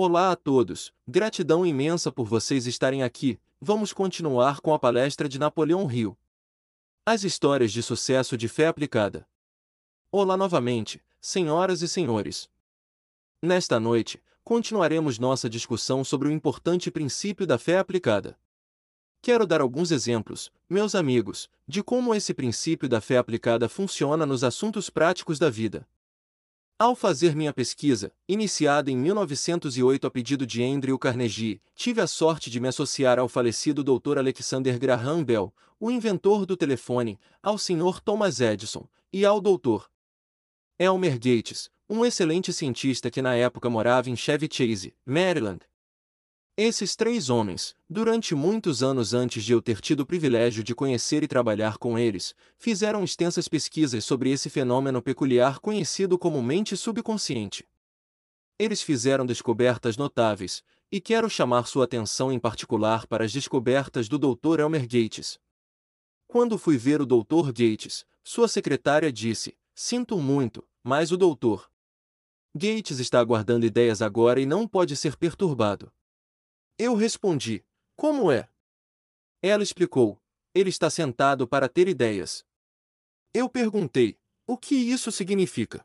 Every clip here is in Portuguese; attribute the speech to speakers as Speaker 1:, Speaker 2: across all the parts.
Speaker 1: Olá a todos, gratidão imensa por vocês estarem aqui. Vamos continuar com a palestra de Napoleão Hill. As histórias de sucesso de fé aplicada. Olá novamente, senhoras e senhores. Nesta noite, continuaremos nossa discussão sobre o importante princípio da fé aplicada. Quero dar alguns exemplos, meus amigos, de como esse princípio da fé aplicada funciona nos assuntos práticos da vida. Ao fazer minha pesquisa, iniciada em 1908 a pedido de Andrew Carnegie, tive a sorte de me associar ao falecido Dr. Alexander Graham Bell, o inventor do telefone, ao Sr. Thomas Edison e ao Dr. Elmer Gates, um excelente cientista que na época morava em Chevy Chase, Maryland, esses três homens, durante muitos anos antes de eu ter tido o privilégio de conhecer e trabalhar com eles, fizeram extensas pesquisas sobre esse fenômeno peculiar conhecido como mente subconsciente. Eles fizeram descobertas notáveis, e quero chamar sua atenção em particular para as descobertas do Dr. Elmer Gates. Quando fui ver o Dr. Gates, sua secretária disse: Sinto muito, mas o Dr. Gates está aguardando ideias agora e não pode ser perturbado. Eu respondi: Como é? Ela explicou: Ele está sentado para ter ideias. Eu perguntei: O que isso significa?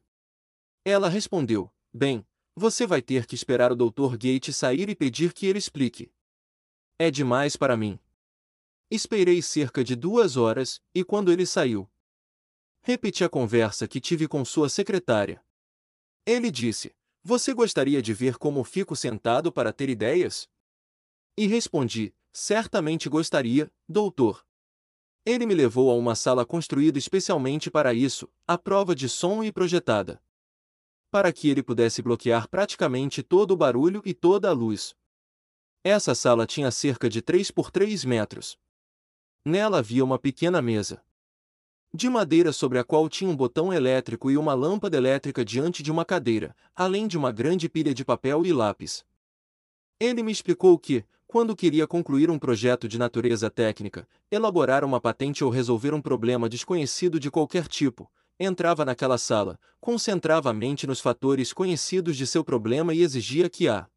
Speaker 1: Ela respondeu: Bem, você vai ter que esperar o Dr. Gates sair e pedir que ele explique. É demais para mim. Esperei cerca de duas horas, e quando ele saiu, repeti a conversa que tive com sua secretária. Ele disse: Você gostaria de ver como fico sentado para ter ideias? E respondi: Certamente gostaria, doutor. Ele me levou a uma sala construída especialmente para isso, à prova de som e projetada. Para que ele pudesse bloquear praticamente todo o barulho e toda a luz. Essa sala tinha cerca de 3 por 3 metros. Nela havia uma pequena mesa de madeira sobre a qual tinha um botão elétrico e uma lâmpada elétrica diante de uma cadeira, além de uma grande pilha de papel e lápis. Ele me explicou que, quando queria concluir um projeto de natureza técnica, elaborar uma patente ou resolver um problema desconhecido de qualquer tipo, entrava naquela sala, concentrava a mente nos fatores conhecidos de seu problema e exigia que a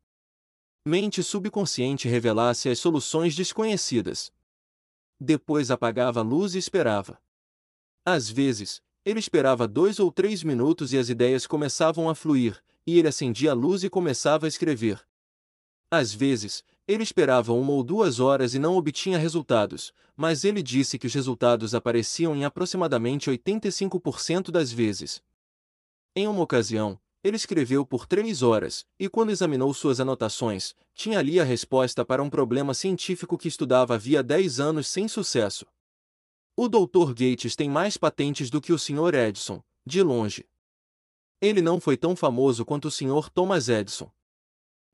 Speaker 1: mente subconsciente revelasse as soluções desconhecidas. Depois apagava a luz e esperava. Às vezes, ele esperava dois ou três minutos e as ideias começavam a fluir, e ele acendia a luz e começava a escrever. Às vezes, ele esperava uma ou duas horas e não obtinha resultados, mas ele disse que os resultados apareciam em aproximadamente 85% das vezes. Em uma ocasião, ele escreveu por três horas, e quando examinou suas anotações, tinha ali a resposta para um problema científico que estudava havia 10 anos sem sucesso. O Dr. Gates tem mais patentes do que o Sr. Edison, de longe. Ele não foi tão famoso quanto o Sr. Thomas Edison,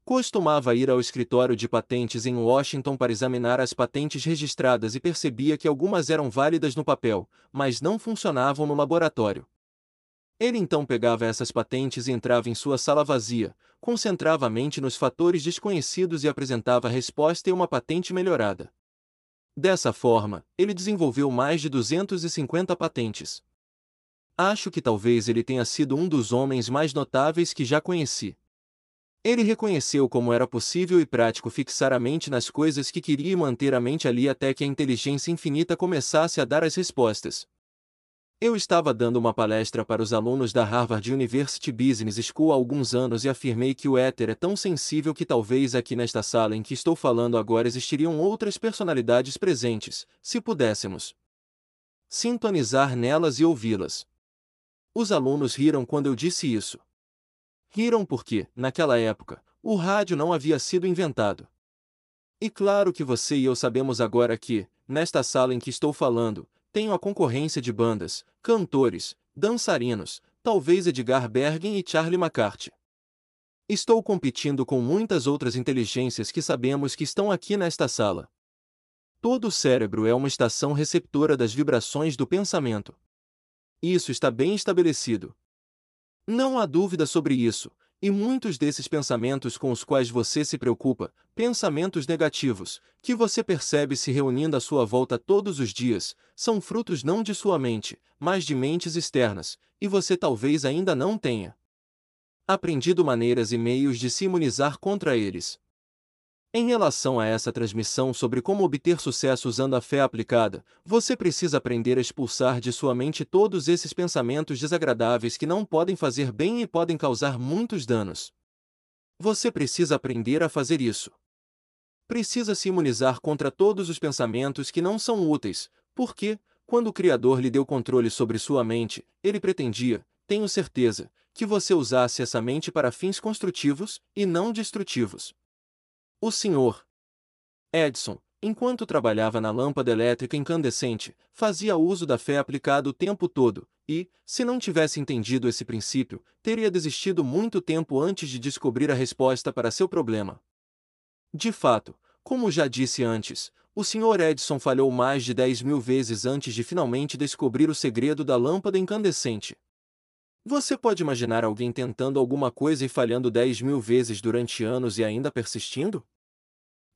Speaker 1: Costumava ir ao escritório de patentes em Washington para examinar as patentes registradas e percebia que algumas eram válidas no papel, mas não funcionavam no laboratório. Ele então pegava essas patentes e entrava em sua sala vazia, concentrava a mente nos fatores desconhecidos e apresentava a resposta e uma patente melhorada. Dessa forma, ele desenvolveu mais de 250 patentes. Acho que talvez ele tenha sido um dos homens mais notáveis que já conheci. Ele reconheceu como era possível e prático fixar a mente nas coisas que queria e manter a mente ali até que a inteligência infinita começasse a dar as respostas. Eu estava dando uma palestra para os alunos da Harvard University Business School há alguns anos e afirmei que o éter é tão sensível que talvez aqui nesta sala em que estou falando agora existiriam outras personalidades presentes, se pudéssemos sintonizar nelas e ouvi-las. Os alunos riram quando eu disse isso. Riram porque, naquela época, o rádio não havia sido inventado. E claro que você e eu sabemos agora que, nesta sala em que estou falando, tenho a concorrência de bandas, cantores, dançarinos, talvez Edgar Bergen e Charlie McCarthy. Estou competindo com muitas outras inteligências que sabemos que estão aqui nesta sala. Todo o cérebro é uma estação receptora das vibrações do pensamento. Isso está bem estabelecido, não há dúvida sobre isso, e muitos desses pensamentos com os quais você se preocupa, pensamentos negativos, que você percebe se reunindo à sua volta todos os dias, são frutos não de sua mente, mas de mentes externas, e você talvez ainda não tenha aprendido maneiras e meios de se imunizar contra eles. Em relação a essa transmissão sobre como obter sucesso usando a fé aplicada, você precisa aprender a expulsar de sua mente todos esses pensamentos desagradáveis que não podem fazer bem e podem causar muitos danos. Você precisa aprender a fazer isso. Precisa se imunizar contra todos os pensamentos que não são úteis, porque, quando o Criador lhe deu controle sobre sua mente, ele pretendia, tenho certeza, que você usasse essa mente para fins construtivos e não destrutivos. O Sr. Edison, enquanto trabalhava na lâmpada elétrica incandescente, fazia uso da fé aplicada o tempo todo, e, se não tivesse entendido esse princípio, teria desistido muito tempo antes de descobrir a resposta para seu problema. De fato, como já disse antes, o Sr. Edison falhou mais de 10 mil vezes antes de finalmente descobrir o segredo da lâmpada incandescente. Você pode imaginar alguém tentando alguma coisa e falhando 10 mil vezes durante anos e ainda persistindo?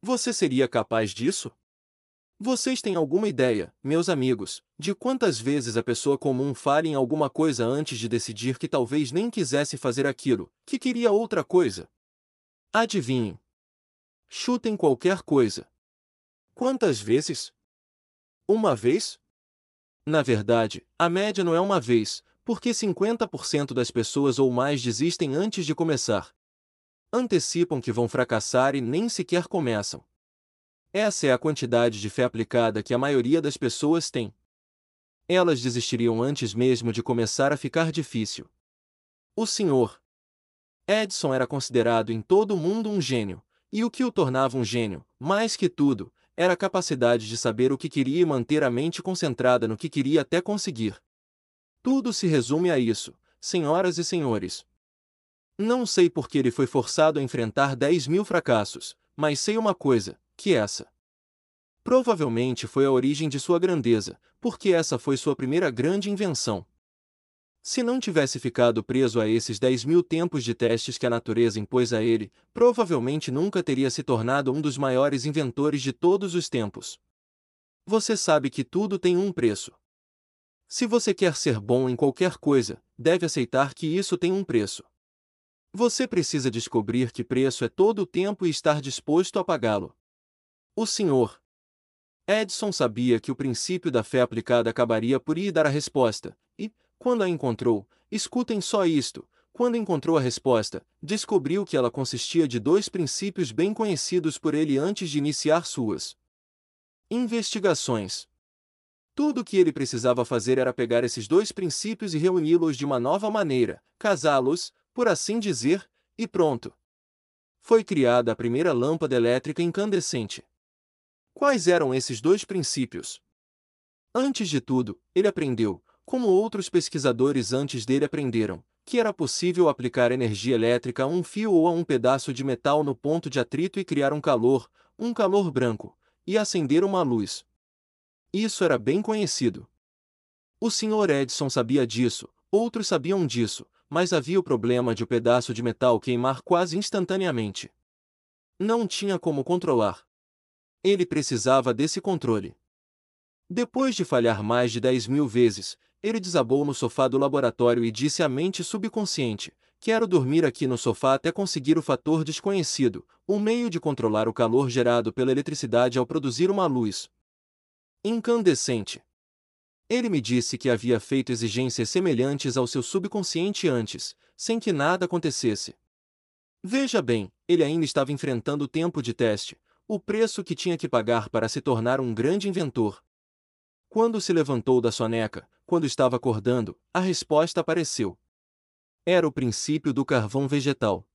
Speaker 1: Você seria capaz disso? Vocês têm alguma ideia, meus amigos, de quantas vezes a pessoa comum falha em alguma coisa antes de decidir que talvez nem quisesse fazer aquilo, que queria outra coisa? Adivinhem. Chutem qualquer coisa. Quantas vezes? Uma vez? Na verdade, a média não é uma vez, porque 50% das pessoas ou mais desistem antes de começar, antecipam que vão fracassar e nem sequer começam. Essa é a quantidade de fé aplicada que a maioria das pessoas tem. Elas desistiriam antes mesmo de começar a ficar difícil. O Sr. Edison era considerado em todo o mundo um gênio, e o que o tornava um gênio, mais que tudo, era a capacidade de saber o que queria e manter a mente concentrada no que queria até conseguir. Tudo se resume a isso, senhoras e senhores. Não sei por que ele foi forçado a enfrentar 10 mil fracassos, mas sei uma coisa, que essa. Provavelmente foi a origem de sua grandeza, porque essa foi sua primeira grande invenção. Se não tivesse ficado preso a esses 10 mil tempos de testes que a natureza impôs a ele, provavelmente nunca teria se tornado um dos maiores inventores de todos os tempos. Você sabe que tudo tem um preço. Se você quer ser bom em qualquer coisa, deve aceitar que isso tem um preço. Você precisa descobrir que preço é todo o tempo e estar disposto a pagá-lo. O Sr. Edson sabia que o princípio da fé aplicada acabaria por ir dar a resposta, e, quando a encontrou, escutem só isto: quando encontrou a resposta, descobriu que ela consistia de dois princípios bem conhecidos por ele antes de iniciar suas investigações. Tudo o que ele precisava fazer era pegar esses dois princípios e reuni-los de uma nova maneira, casá-los, por assim dizer, e pronto. Foi criada a primeira lâmpada elétrica incandescente. Quais eram esses dois princípios? Antes de tudo, ele aprendeu, como outros pesquisadores antes dele aprenderam, que era possível aplicar energia elétrica a um fio ou a um pedaço de metal no ponto de atrito e criar um calor, um calor branco, e acender uma luz. Isso era bem conhecido. O Sr. Edison sabia disso, outros sabiam disso, mas havia o problema de o pedaço de metal queimar quase instantaneamente. Não tinha como controlar. Ele precisava desse controle. Depois de falhar mais de 10 mil vezes, ele desabou no sofá do laboratório e disse à mente subconsciente: Quero dormir aqui no sofá até conseguir o fator desconhecido, o meio de controlar o calor gerado pela eletricidade ao produzir uma luz incandescente. Ele me disse que havia feito exigências semelhantes ao seu subconsciente antes, sem que nada acontecesse. Veja bem, ele ainda estava enfrentando o tempo de teste, o preço que tinha que pagar para se tornar um grande inventor. Quando se levantou da soneca, quando estava acordando, a resposta apareceu. Era o princípio do carvão vegetal.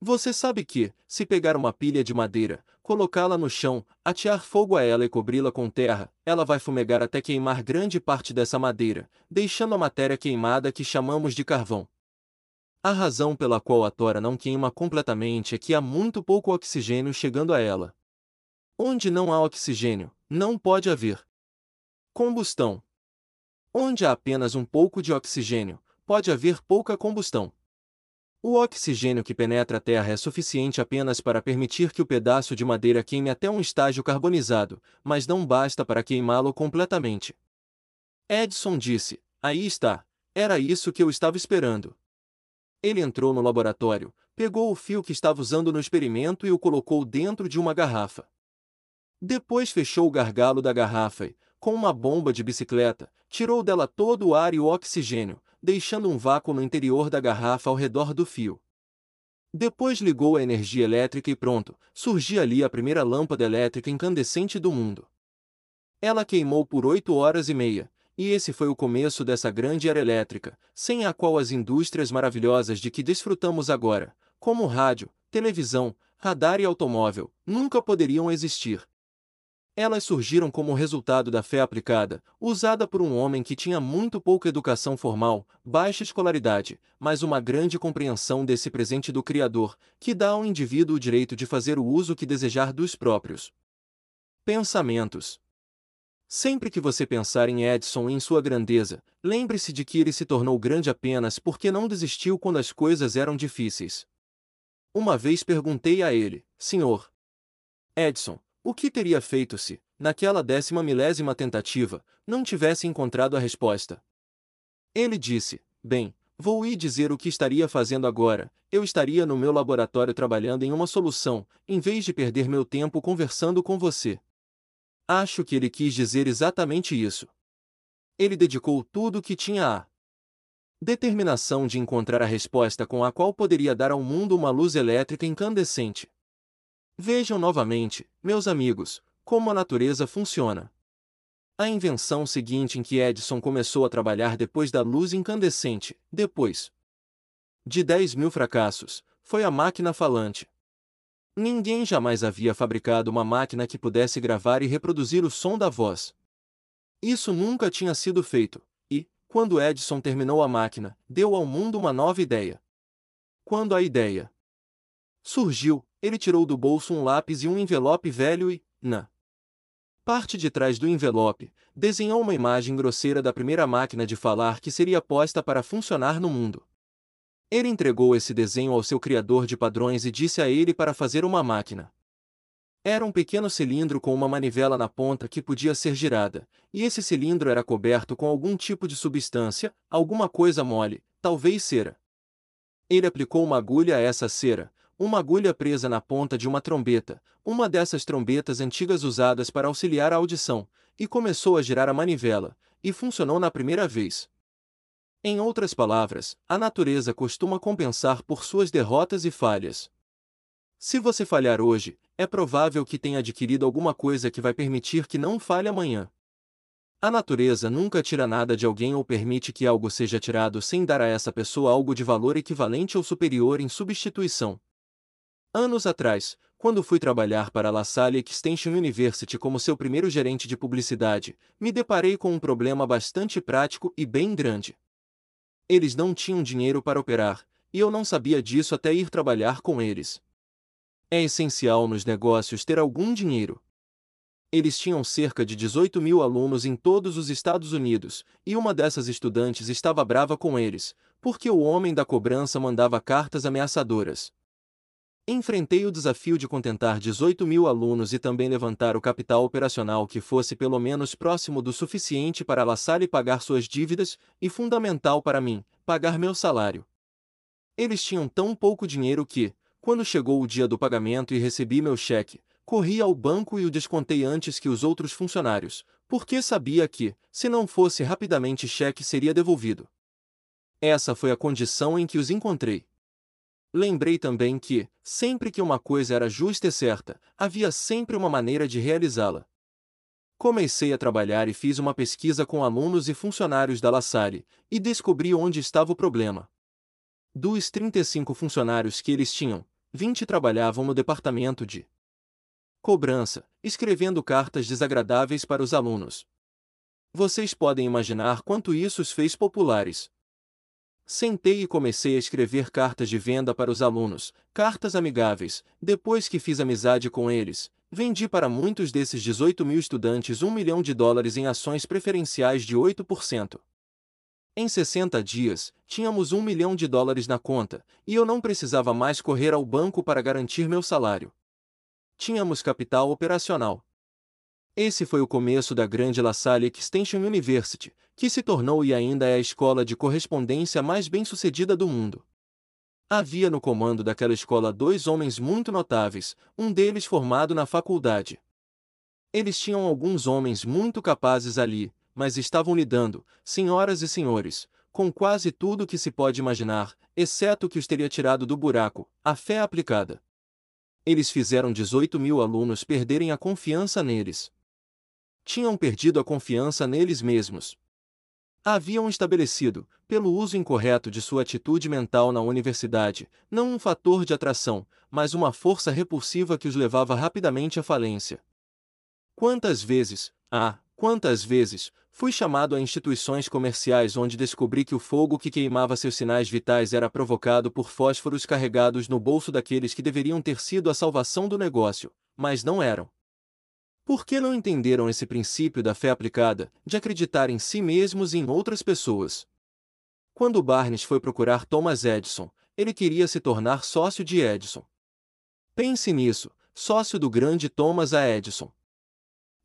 Speaker 1: Você sabe que, se pegar uma pilha de madeira, colocá-la no chão, atear fogo a ela e cobri-la com terra, ela vai fumegar até queimar grande parte dessa madeira, deixando a matéria queimada que chamamos de carvão. A razão pela qual a tora não queima completamente é que há muito pouco oxigênio chegando a ela. Onde não há oxigênio, não pode haver combustão. Onde há apenas um pouco de oxigênio, pode haver pouca combustão. O oxigênio que penetra a Terra é suficiente apenas para permitir que o pedaço de madeira queime até um estágio carbonizado, mas não basta para queimá-lo completamente. Edison disse: Aí está, era isso que eu estava esperando. Ele entrou no laboratório, pegou o fio que estava usando no experimento e o colocou dentro de uma garrafa. Depois fechou o gargalo da garrafa e, com uma bomba de bicicleta, tirou dela todo o ar e o oxigênio, deixando um vácuo no interior da garrafa ao redor do fio. Depois ligou a energia elétrica e pronto, surgia ali a primeira lâmpada elétrica incandescente do mundo. Ela queimou por oito horas e meia, e esse foi o começo dessa grande era elétrica, sem a qual as indústrias maravilhosas de que desfrutamos agora, como rádio, televisão, radar e automóvel, nunca poderiam existir. Elas surgiram como resultado da fé aplicada, usada por um homem que tinha muito pouca educação formal, baixa escolaridade, mas uma grande compreensão desse presente do Criador, que dá ao indivíduo o direito de fazer o uso que desejar dos próprios pensamentos. Sempre que você pensar em Edison e em sua grandeza, lembre-se de que ele se tornou grande apenas porque não desistiu quando as coisas eram difíceis. Uma vez perguntei a ele, Senhor Edison, o que teria feito se, naquela décima milésima tentativa, não tivesse encontrado a resposta? Ele disse: Bem, vou ir dizer o que estaria fazendo agora. Eu estaria no meu laboratório trabalhando em uma solução, em vez de perder meu tempo conversando com você. Acho que ele quis dizer exatamente isso. Ele dedicou tudo o que tinha à determinação de encontrar a resposta com a qual poderia dar ao mundo uma luz elétrica incandescente. Vejam novamente, meus amigos, como a natureza funciona. A invenção seguinte em que Edison começou a trabalhar depois da luz incandescente, depois de 10 mil fracassos, foi a máquina falante. Ninguém jamais havia fabricado uma máquina que pudesse gravar e reproduzir o som da voz. Isso nunca tinha sido feito, e, quando Edison terminou a máquina, deu ao mundo uma nova ideia. Quando a ideia surgiu, ele tirou do bolso um lápis e um envelope velho e, na parte de trás do envelope, desenhou uma imagem grosseira da primeira máquina de falar que seria posta para funcionar no mundo. Ele entregou esse desenho ao seu criador de padrões e disse a ele para fazer uma máquina. Era um pequeno cilindro com uma manivela na ponta que podia ser girada, e esse cilindro era coberto com algum tipo de substância, alguma coisa mole, talvez cera. Ele aplicou uma agulha a essa cera, uma agulha presa na ponta de uma trombeta, uma dessas trombetas antigas usadas para auxiliar a audição, e começou a girar a manivela, e funcionou na primeira vez. Em outras palavras, a natureza costuma compensar por suas derrotas e falhas. Se você falhar hoje, é provável que tenha adquirido alguma coisa que vai permitir que não falhe amanhã. A natureza nunca tira nada de alguém ou permite que algo seja tirado sem dar a essa pessoa algo de valor equivalente ou superior em substituição. Anos atrás, quando fui trabalhar para a La Salle Extension University como seu primeiro gerente de publicidade, me deparei com um problema bastante prático e bem grande. Eles não tinham dinheiro para operar, e eu não sabia disso até ir trabalhar com eles. É essencial nos negócios ter algum dinheiro. Eles tinham cerca de 18 mil alunos em todos os Estados Unidos, e uma dessas estudantes estava brava com eles, porque o homem da cobrança mandava cartas ameaçadoras. Enfrentei o desafio de contentar 18 mil alunos e também levantar o capital operacional que fosse pelo menos próximo do suficiente para La Salle pagar suas dívidas e fundamental para mim, pagar meu salário. Eles tinham tão pouco dinheiro que, quando chegou o dia do pagamento e recebi meu cheque, corri ao banco e o descontei antes que os outros funcionários, porque sabia que, se não fosse rapidamente cheque seria devolvido. Essa foi a condição em que os encontrei. Lembrei também que, sempre que uma coisa era justa e certa, havia sempre uma maneira de realizá-la. Comecei a trabalhar e fiz uma pesquisa com alunos e funcionários da La Salle, e descobri onde estava o problema. Dos 35 funcionários que eles tinham, 20 trabalhavam no departamento de cobrança, escrevendo cartas desagradáveis para os alunos. Vocês podem imaginar quanto isso os fez populares. Sentei e comecei a escrever cartas de venda para os alunos, cartas amigáveis. Depois que fiz amizade com eles, vendi para muitos desses 18 mil estudantes um milhão de dólares em ações preferenciais de 8%. Em 60 dias, tínhamos um milhão de dólares na conta, e eu não precisava mais correr ao banco para garantir meu salário. Tínhamos capital operacional. Esse foi o começo da grande La Salle Extension University, que se tornou e ainda é a escola de correspondência mais bem-sucedida do mundo. Havia no comando daquela escola dois homens muito notáveis, um deles formado na faculdade. Eles tinham alguns homens muito capazes ali, mas estavam lidando, senhoras e senhores, com quase tudo que se pode imaginar, exceto o que os teria tirado do buraco, a fé aplicada. Eles fizeram 18 mil alunos perderem a confiança neles. Tinham perdido a confiança neles mesmos haviam estabelecido, pelo uso incorreto de sua atitude mental na universidade, não um fator de atração, mas uma força repulsiva que os levava rapidamente à falência. Quantas vezes, ah, quantas vezes, fui chamado a instituições comerciais onde descobri que o fogo que queimava seus sinais vitais era provocado por fósforos carregados no bolso daqueles que deveriam ter sido a salvação do negócio, mas não eram. Por que não entenderam esse princípio da fé aplicada, de acreditar em si mesmos e em outras pessoas? Quando Barnes foi procurar Thomas Edison, ele queria se tornar sócio de Edison. Pense nisso, sócio do grande Thomas A. Edison.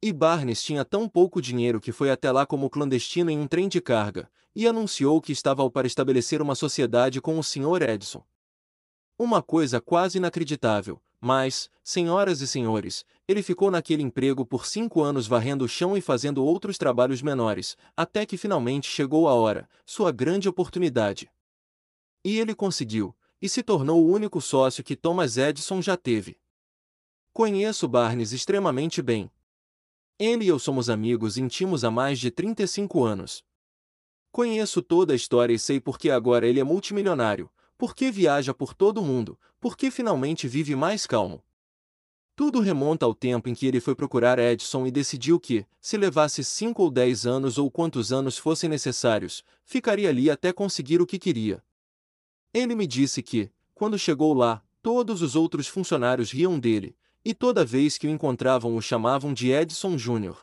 Speaker 1: E Barnes tinha tão pouco dinheiro que foi até lá como clandestino em um trem de carga, e anunciou que estava para estabelecer uma sociedade com o Sr. Edison. Uma coisa quase inacreditável, mas, senhoras e senhores, ele ficou naquele emprego por cinco anos varrendo o chão e fazendo outros trabalhos menores, até que finalmente chegou a hora, sua grande oportunidade. E ele conseguiu, e se tornou o único sócio que Thomas Edison já teve. Conheço Barnes extremamente bem. Ele e eu somos amigos íntimos há mais de 35 anos. Conheço toda a história e sei por que agora ele é multimilionário, por que viaja por todo o mundo, por que finalmente vive mais calmo. Tudo remonta ao tempo em que ele foi procurar Edison e decidiu que, se levasse cinco ou dez anos ou quantos anos fossem necessários, ficaria ali até conseguir o que queria. Ele me disse que, quando chegou lá, todos os outros funcionários riam dele, e toda vez que o encontravam o chamavam de Edison Jr.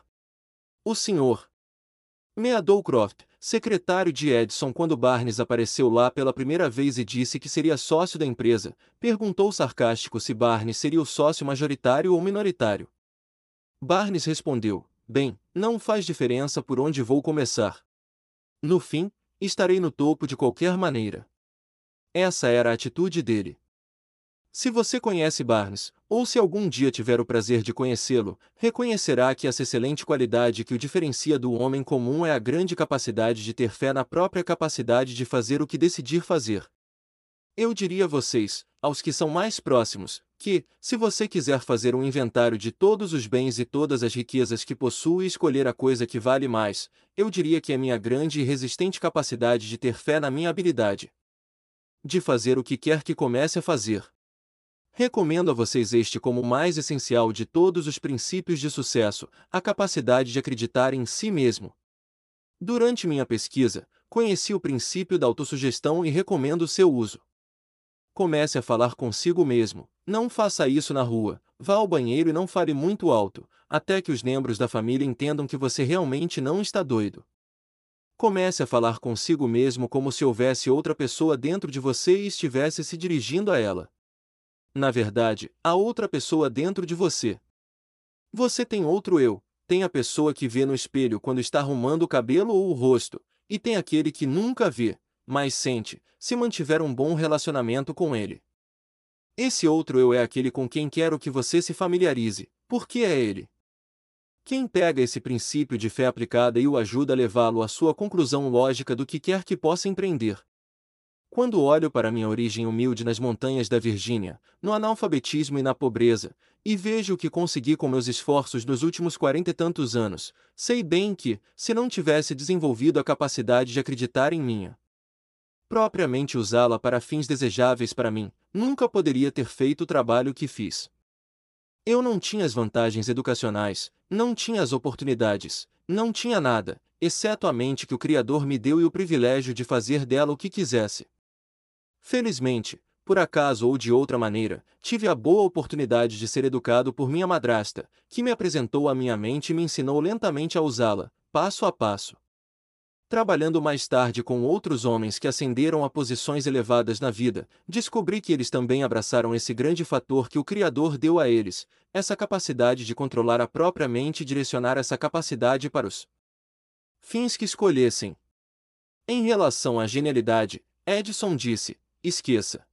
Speaker 1: O senhor. Meadowcroft, secretário de Edison quando Barnes apareceu lá pela primeira vez e disse que seria sócio da empresa, perguntou sarcástico se Barnes seria o sócio majoritário ou minoritário. Barnes respondeu: Bem, não faz diferença por onde vou começar. No fim, estarei no topo de qualquer maneira. Essa era a atitude dele. Se você conhece Barnes, ou se algum dia tiver o prazer de conhecê-lo, reconhecerá que essa excelente qualidade que o diferencia do homem comum é a grande capacidade de ter fé na própria capacidade de fazer o que decidir fazer. Eu diria a vocês, aos que são mais próximos, que, se você quiser fazer um inventário de todos os bens e todas as riquezas que possui e escolher a coisa que vale mais, eu diria que é minha grande e resistente capacidade de ter fé na minha habilidade. De fazer o que quer que comece a fazer. Recomendo a vocês este como o mais essencial de todos os princípios de sucesso, a capacidade de acreditar em si mesmo. Durante minha pesquisa, conheci o princípio da autossugestão e recomendo seu uso. Comece a falar consigo mesmo, não faça isso na rua, vá ao banheiro e não fale muito alto, até que os membros da família entendam que você realmente não está doido. Comece a falar consigo mesmo como se houvesse outra pessoa dentro de você e estivesse se dirigindo a ela na verdade, há outra pessoa dentro de você. Você tem outro eu, tem a pessoa que vê no espelho quando está arrumando o cabelo ou o rosto, e tem aquele que nunca vê, mas sente, se mantiver um bom relacionamento com ele. Esse outro eu é aquele com quem quero que você se familiarize, porque é ele. Quem pega esse princípio de fé aplicada e o ajuda a levá-lo à sua conclusão lógica do que quer que possa empreender, quando olho para minha origem humilde nas montanhas da Virgínia, no analfabetismo e na pobreza, e vejo o que consegui com meus esforços nos últimos quarenta e tantos anos, sei bem que, se não tivesse desenvolvido a capacidade de acreditar em minha propriamente usá-la para fins desejáveis para mim, nunca poderia ter feito o trabalho que fiz. Eu não tinha as vantagens educacionais, não tinha as oportunidades, não tinha nada, exceto a mente que o Criador me deu e o privilégio de fazer dela o que quisesse. Felizmente, por acaso ou de outra maneira, tive a boa oportunidade de ser educado por minha madrasta, que me apresentou a minha mente e me ensinou lentamente a usá-la, passo a passo. Trabalhando mais tarde com outros homens que ascenderam a posições elevadas na vida, descobri que eles também abraçaram esse grande fator que o Criador deu a eles, essa capacidade de controlar a própria mente e direcionar essa capacidade para os fins que escolhessem. Em relação à genialidade, Edison disse: Esqueça.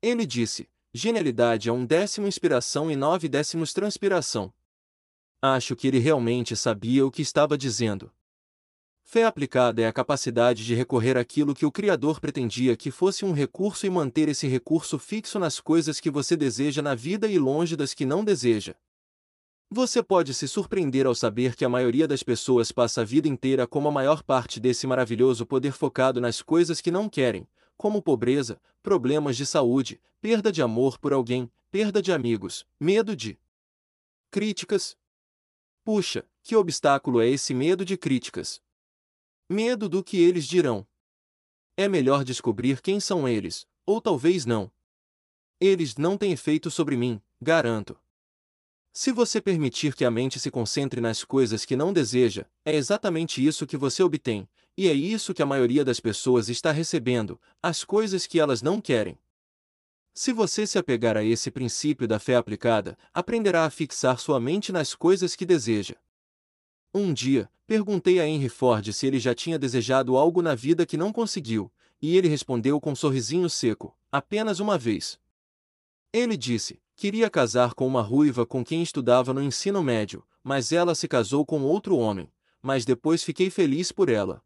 Speaker 1: Ele disse: genialidade é um décimo inspiração e nove décimos transpiração. Acho que ele realmente sabia o que estava dizendo. Fé aplicada é a capacidade de recorrer àquilo que o Criador pretendia que fosse um recurso e manter esse recurso fixo nas coisas que você deseja na vida e longe das que não deseja. Você pode se surpreender ao saber que a maioria das pessoas passa a vida inteira com a maior parte desse maravilhoso poder focado nas coisas que não querem, como pobreza, problemas de saúde, perda de amor por alguém, perda de amigos, medo de críticas. Puxa, que obstáculo é esse medo de críticas? Medo do que eles dirão. É melhor descobrir quem são eles, ou talvez não. Eles não têm efeito sobre mim, garanto. Se você permitir que a mente se concentre nas coisas que não deseja, é exatamente isso que você obtém, e é isso que a maioria das pessoas está recebendo, as coisas que elas não querem. Se você se apegar a esse princípio da fé aplicada, aprenderá a fixar sua mente nas coisas que deseja. Um dia, perguntei a Henry Ford se ele já tinha desejado algo na vida que não conseguiu, e ele respondeu com um sorrisinho seco: apenas uma vez. Ele disse: queria casar com uma ruiva com quem estudava no ensino médio, mas ela se casou com outro homem, mas depois fiquei feliz por ela.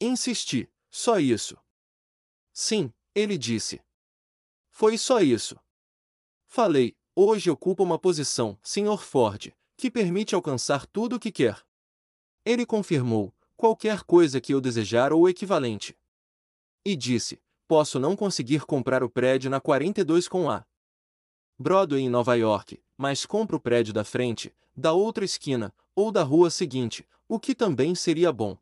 Speaker 1: Insisti: só isso. Sim, ele disse. Foi só isso. Falei: hoje ocupa uma posição, Sr. Ford, que permite alcançar tudo o que quer. Ele confirmou, qualquer coisa que eu desejar ou equivalente. E disse, posso não conseguir comprar o prédio na 42 com A. Broadway em Nova York, mas compro o prédio da frente, da outra esquina, ou da rua seguinte, o que também seria bom.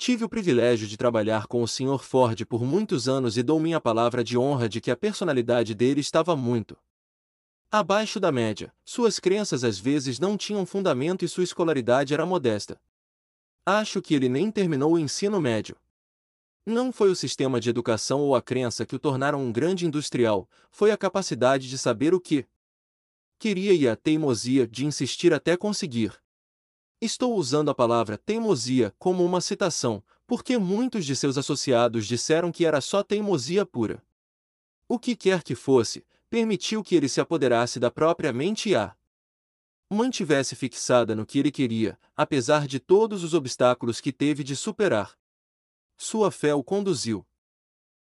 Speaker 1: Tive o privilégio de trabalhar com o Sr. Ford por muitos anos e dou minha palavra de honra de que a personalidade dele estava muito Abaixo da média, suas crenças às vezes não tinham fundamento e sua escolaridade era modesta. Acho que ele nem terminou o ensino médio. Não foi o sistema de educação ou a crença que o tornaram um grande industrial, foi a capacidade de saber o que queria e a teimosia de insistir até conseguir. Estou usando a palavra teimosia como uma citação, porque muitos de seus associados disseram que era só teimosia pura. O que quer que fosse, permitiu que ele se apoderasse da própria mente e a mantivesse fixada no que ele queria, apesar de todos os obstáculos que teve de superar. Sua fé o conduziu.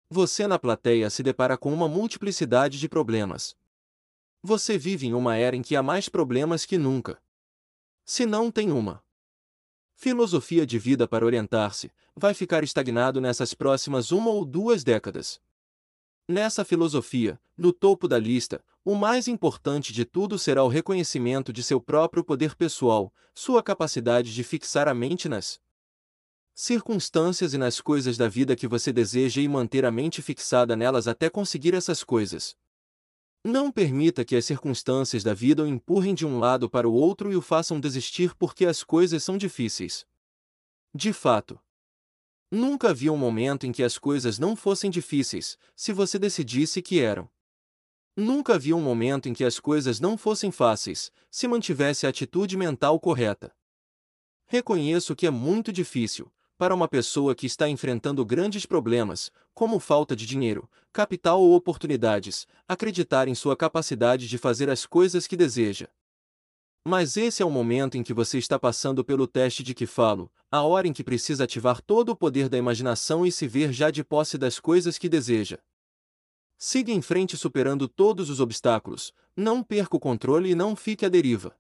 Speaker 1: Você na plateia se depara com uma multiplicidade de problemas. Você vive em uma era em que há mais problemas que nunca. Se não tem uma filosofia de vida para orientar-se, vai ficar estagnado nessas próximas uma ou duas décadas. Nessa filosofia, no topo da lista, o mais importante de tudo será o reconhecimento de seu próprio poder pessoal, sua capacidade de fixar a mente nas circunstâncias e nas coisas da vida que você deseja e manter a mente fixada nelas até conseguir essas coisas. Não permita que as circunstâncias da vida o empurrem de um lado para o outro e o façam desistir porque as coisas são difíceis. De fato, Nunca havia um momento em que as coisas não fossem difíceis, se você decidisse que eram. Nunca havia um momento em que as coisas não fossem fáceis, se mantivesse a atitude mental correta. Reconheço que é muito difícil, para uma pessoa que está enfrentando grandes problemas, como falta de dinheiro, capital ou oportunidades, acreditar em sua capacidade de fazer as coisas que deseja. Mas esse é o momento em que você está passando pelo teste de que falo, a hora em que precisa ativar todo o poder da imaginação e se ver já de posse das coisas que deseja. Siga em frente superando todos os obstáculos, não perca o controle e não fique à deriva.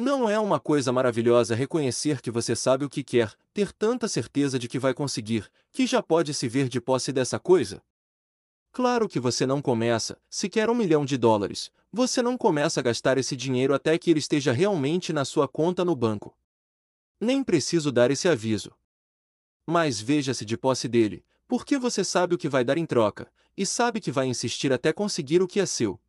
Speaker 1: Não é uma coisa maravilhosa reconhecer que você sabe o que quer, ter tanta certeza de que vai conseguir, que já pode se ver de posse dessa coisa? Claro que você não começa, se quer um milhão de dólares, você não começa a gastar esse dinheiro até que ele esteja realmente na sua conta no banco. Nem preciso dar esse aviso. Mas veja-se de posse dele, porque você sabe o que vai dar em troca, e sabe que vai insistir até conseguir o que é seu.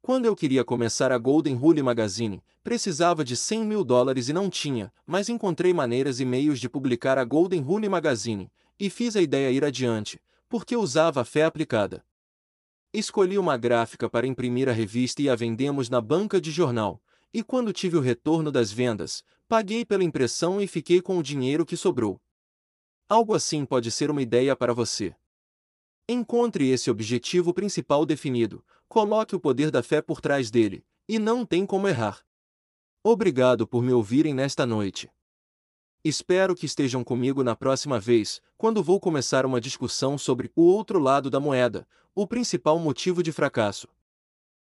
Speaker 1: Quando eu queria começar a Golden Rule Magazine, precisava de 100 mil dólares e não tinha, mas encontrei maneiras e meios de publicar a Golden Rule Magazine, e fiz a ideia ir adiante, porque usava a fé aplicada. Escolhi uma gráfica para imprimir a revista e a vendemos na banca de jornal, e quando tive o retorno das vendas, paguei pela impressão e fiquei com o dinheiro que sobrou. Algo assim pode ser uma ideia para você. Encontre esse objetivo principal definido, coloque o poder da fé por trás dele, e não tem como errar. Obrigado por me ouvirem nesta noite. Espero que estejam comigo na próxima vez, quando vou começar uma discussão sobre o outro lado da moeda, o principal motivo de fracasso.